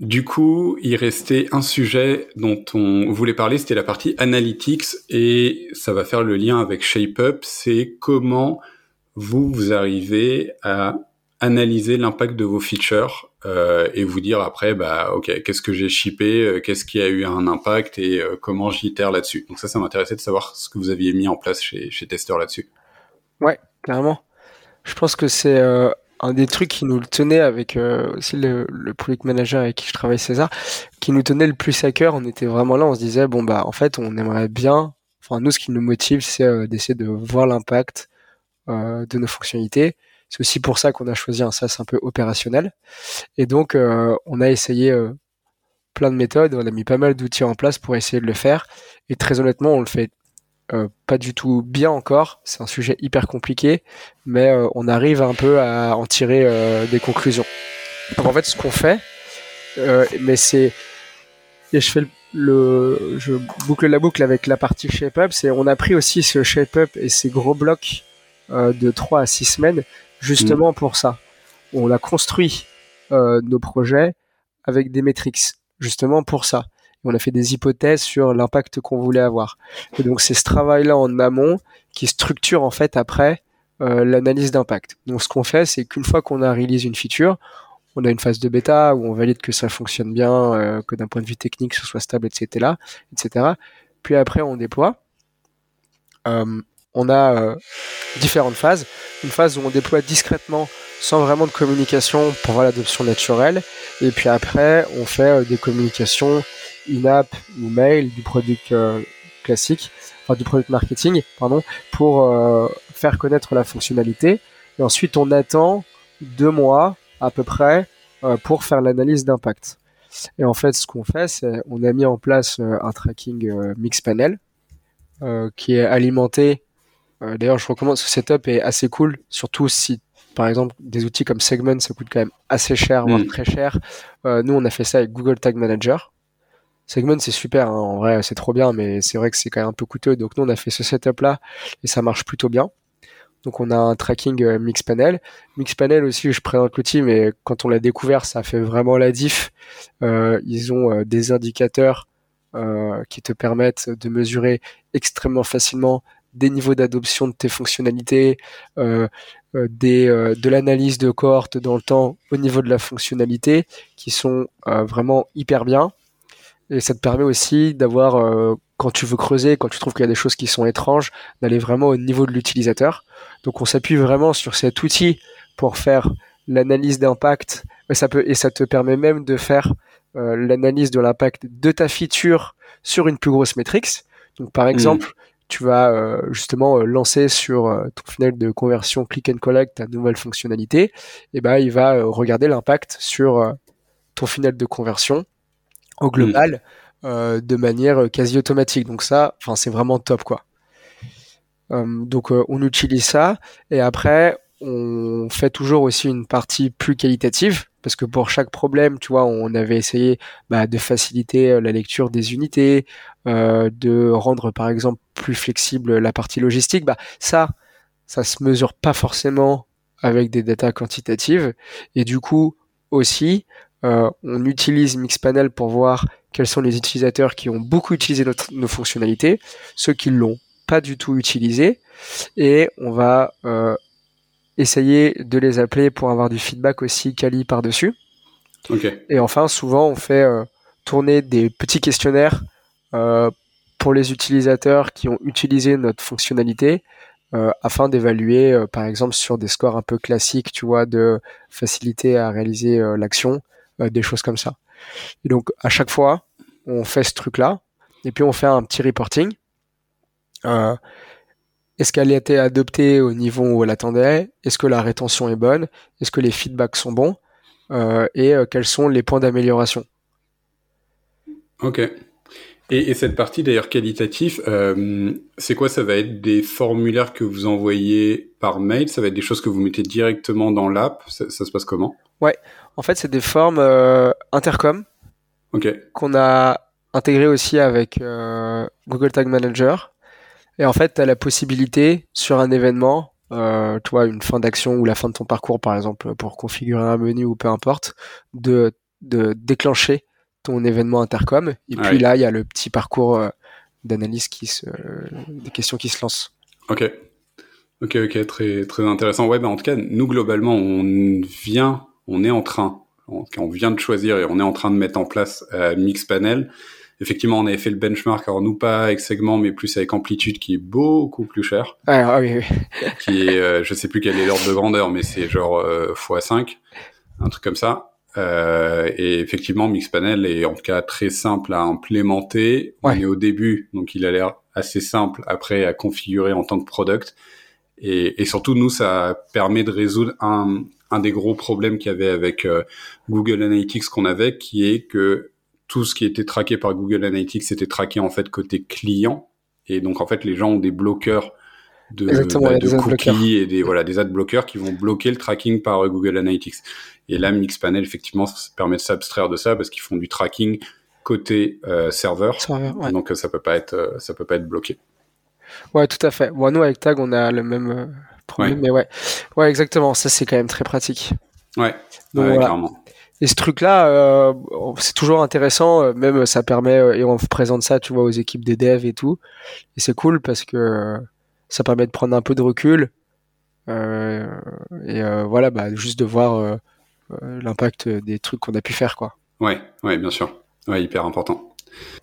Du coup, il restait un sujet dont on voulait parler, c'était la partie analytics et ça va faire le lien avec ShapeUp, c'est comment vous, vous arrivez à analyser l'impact de vos features euh, et vous dire après, bah ok, qu'est-ce que j'ai shippé, euh, qu'est-ce qui a eu un impact et euh, comment j'itère là-dessus. Donc ça, ça m'intéressait de savoir ce que vous aviez mis en place chez, chez Tester là-dessus. Ouais, carrément. Je pense que c'est euh, un des trucs qui nous tenait avec euh, aussi le, product manager avec qui je travaille César, qui nous tenait le plus à cœur. On était vraiment là, on se disait bon bah en fait on aimerait bien, enfin nous ce qui nous motive c'est euh, d'essayer de voir l'impact euh, de nos fonctionnalités. C'est aussi pour ça qu'on a choisi un SaaS un peu opérationnel. Et donc on a essayé plein de méthodes, on a mis pas mal d'outils en place pour essayer de le faire. Et très honnêtement on le fait euh, pas du tout bien encore. C'est un sujet hyper compliqué, mais euh, on arrive un peu à en tirer euh, des conclusions. Donc en fait, ce qu'on fait, mais c'est et je fais le, je boucle la boucle avec la partie shape up. C'est on a pris aussi ce shape up et ces gros blocs de 3 à 6 semaines justement pour ça. On a construit nos projets avec des métriques justement pour ça on a fait des hypothèses sur l'impact qu'on voulait avoir. Et donc c'est ce travail-là en amont qui structure en fait après euh, l'analyse d'impact. Donc ce qu'on fait, c'est qu'une fois qu'on a réalisé une feature, on a une phase de bêta où on valide que ça fonctionne bien, euh, que d'un point de vue technique ce soit stable, etc., etc. Puis après on déploie. Euh, on a euh, différentes phases. Une phase où on déploie discrètement sans vraiment de communication pour voir l'adoption naturelle. Et puis après, on fait euh, des communications in-app ou mail du produit euh, classique, enfin du product marketing, pardon, pour euh, faire connaître la fonctionnalité. Et ensuite, on attend deux mois à peu près euh, pour faire l'analyse d'impact. Et en fait, ce qu'on fait, c'est on a mis en place un tracking Mixpanel qui est alimenté. D'ailleurs, je recommande ce setup est assez cool, surtout si par exemple, des outils comme Segment, ça coûte quand même assez cher, voire mm. très cher. Euh, nous, on a fait ça avec Google Tag Manager. Segment, c'est super, hein. en vrai, c'est trop bien, mais c'est vrai que c'est quand même un peu coûteux. Donc nous, on a fait ce setup-là et ça marche plutôt bien. Donc on a un tracking euh, Mixpanel. Mixpanel aussi, je présente l'outil, mais quand on l'a découvert, ça fait vraiment la diff. Euh, ils ont euh, des indicateurs euh, qui te permettent de mesurer extrêmement facilement des niveaux d'adoption de tes fonctionnalités, des, de l'analyse de cohorte dans le temps au niveau de la fonctionnalité, qui sont vraiment hyper bien. Et ça te permet aussi d'avoir, euh, quand tu veux creuser, quand tu trouves qu'il y a des choses qui sont étranges, d'aller vraiment au niveau de l'utilisateur. Donc on s'appuie vraiment sur cet outil pour faire l'analyse d'impact. Et ça peut et ça te permet même de faire euh, l'analyse de l'impact de ta feature sur une plus grosse métrique. Donc par hmm. exemple, tu vas euh, justement lancer sur ton funnel de conversion click and collect ta nouvelle fonctionnalité, et ben il va regarder l'impact sur ton funnel de conversion au mm. global euh, de manière quasi automatique. Donc ça, enfin c'est vraiment top quoi. Euh, donc euh, on utilise ça et après on fait toujours aussi une partie plus qualitative parce que pour chaque problème, tu vois, on avait essayé bah, de faciliter la lecture des unités, de rendre par exemple plus flexible la partie logistique. Bah ça, ça se mesure pas forcément avec des datas quantitatives et du coup aussi euh, on utilise Mixpanel pour voir quels sont les utilisateurs qui ont beaucoup utilisé notre, nos fonctionnalités, ceux qui l'ont pas du tout utilisé, et on va euh, essayer de les appeler pour avoir du feedback aussi quali par-dessus. Et enfin, souvent, on fait euh, tourner des petits questionnaires pour les utilisateurs qui ont utilisé notre fonctionnalité afin d'évaluer, par exemple, sur des scores un peu classiques, tu vois, de facilité à réaliser l'action, des choses comme ça. Et donc à chaque fois, on fait ce truc-là, et puis on fait un petit reporting. Euh, est-ce qu'elle a été adoptée au niveau où elle attendait Est-ce que la rétention est bonne Est-ce que les feedbacks sont bons euh, Et quels sont les points d'amélioration Ok. Et, cette partie d'ailleurs qualitative, c'est quoi? Ça va être des formulaires que vous envoyez par mail? Ça va être des choses que vous mettez directement dans l'app? Ça, ça, se passe comment? Ouais. En fait, c'est des formes euh, intercom qu'on a intégrées aussi avec euh, Google Tag Manager. Et en fait, tu as la possibilité sur un événement, euh, tu vois, une fin d'action ou la fin de ton parcours, par exemple, pour configurer un menu ou peu importe, de de déclencher ton événement intercom. Et puis là, il y a le petit parcours d'analyse qui se, des questions qui se lancent. Ok. Ok, ok, très, très intéressant. Ouais, bah, en tout cas, nous, globalement, on vient, on est en train, on, vient de choisir et on est en train de mettre en place euh, Mixpanel. Effectivement, on avait fait le benchmark, alors nous pas avec segment, mais plus avec amplitude, qui est beaucoup plus cher. Ah, ah oui, oui. qui est, euh, je sais plus quel est l'ordre de grandeur, mais c'est genre euh, x5, un truc comme ça. Euh, et effectivement, Mixpanel est en tout cas très simple à implémenter. On est au début, donc il a l'air assez simple après à configurer en tant que product. Et, et, surtout, nous, ça permet de résoudre un, un des gros problèmes qu'il y avait avec euh, Google Analytics qu'on avait, qui est que tout ce qui était traqué par Google Analytics était traqué en fait côté client. Et donc, en fait, les gens ont des bloqueurs de, bah, de cookies et des, voilà, des ad bloqueurs qui vont bloquer le tracking par euh, Google Analytics. Et là, Mixpanel, effectivement, ça permet de s'abstraire de ça parce qu'ils font du tracking côté euh, serveur. Donc, ça peut pas être, ça peut pas être bloqué. Ouais, tout à fait. Bon, nous, avec Tag, on a le même euh, problème, mais ouais. Ouais, exactement. Ça, c'est quand même très pratique. Ouais, clairement. Et ce truc-là, euh, c'est toujours intéressant, euh, même ça permet, et on présente ça, tu vois, aux équipes des devs et tout. Et c'est cool parce que ça permet de prendre un peu de recul. et voilà, bah, juste de voir l'impact des trucs qu'on a pu faire, quoi. Ouais, ouais, bien sûr. Ouais, hyper important.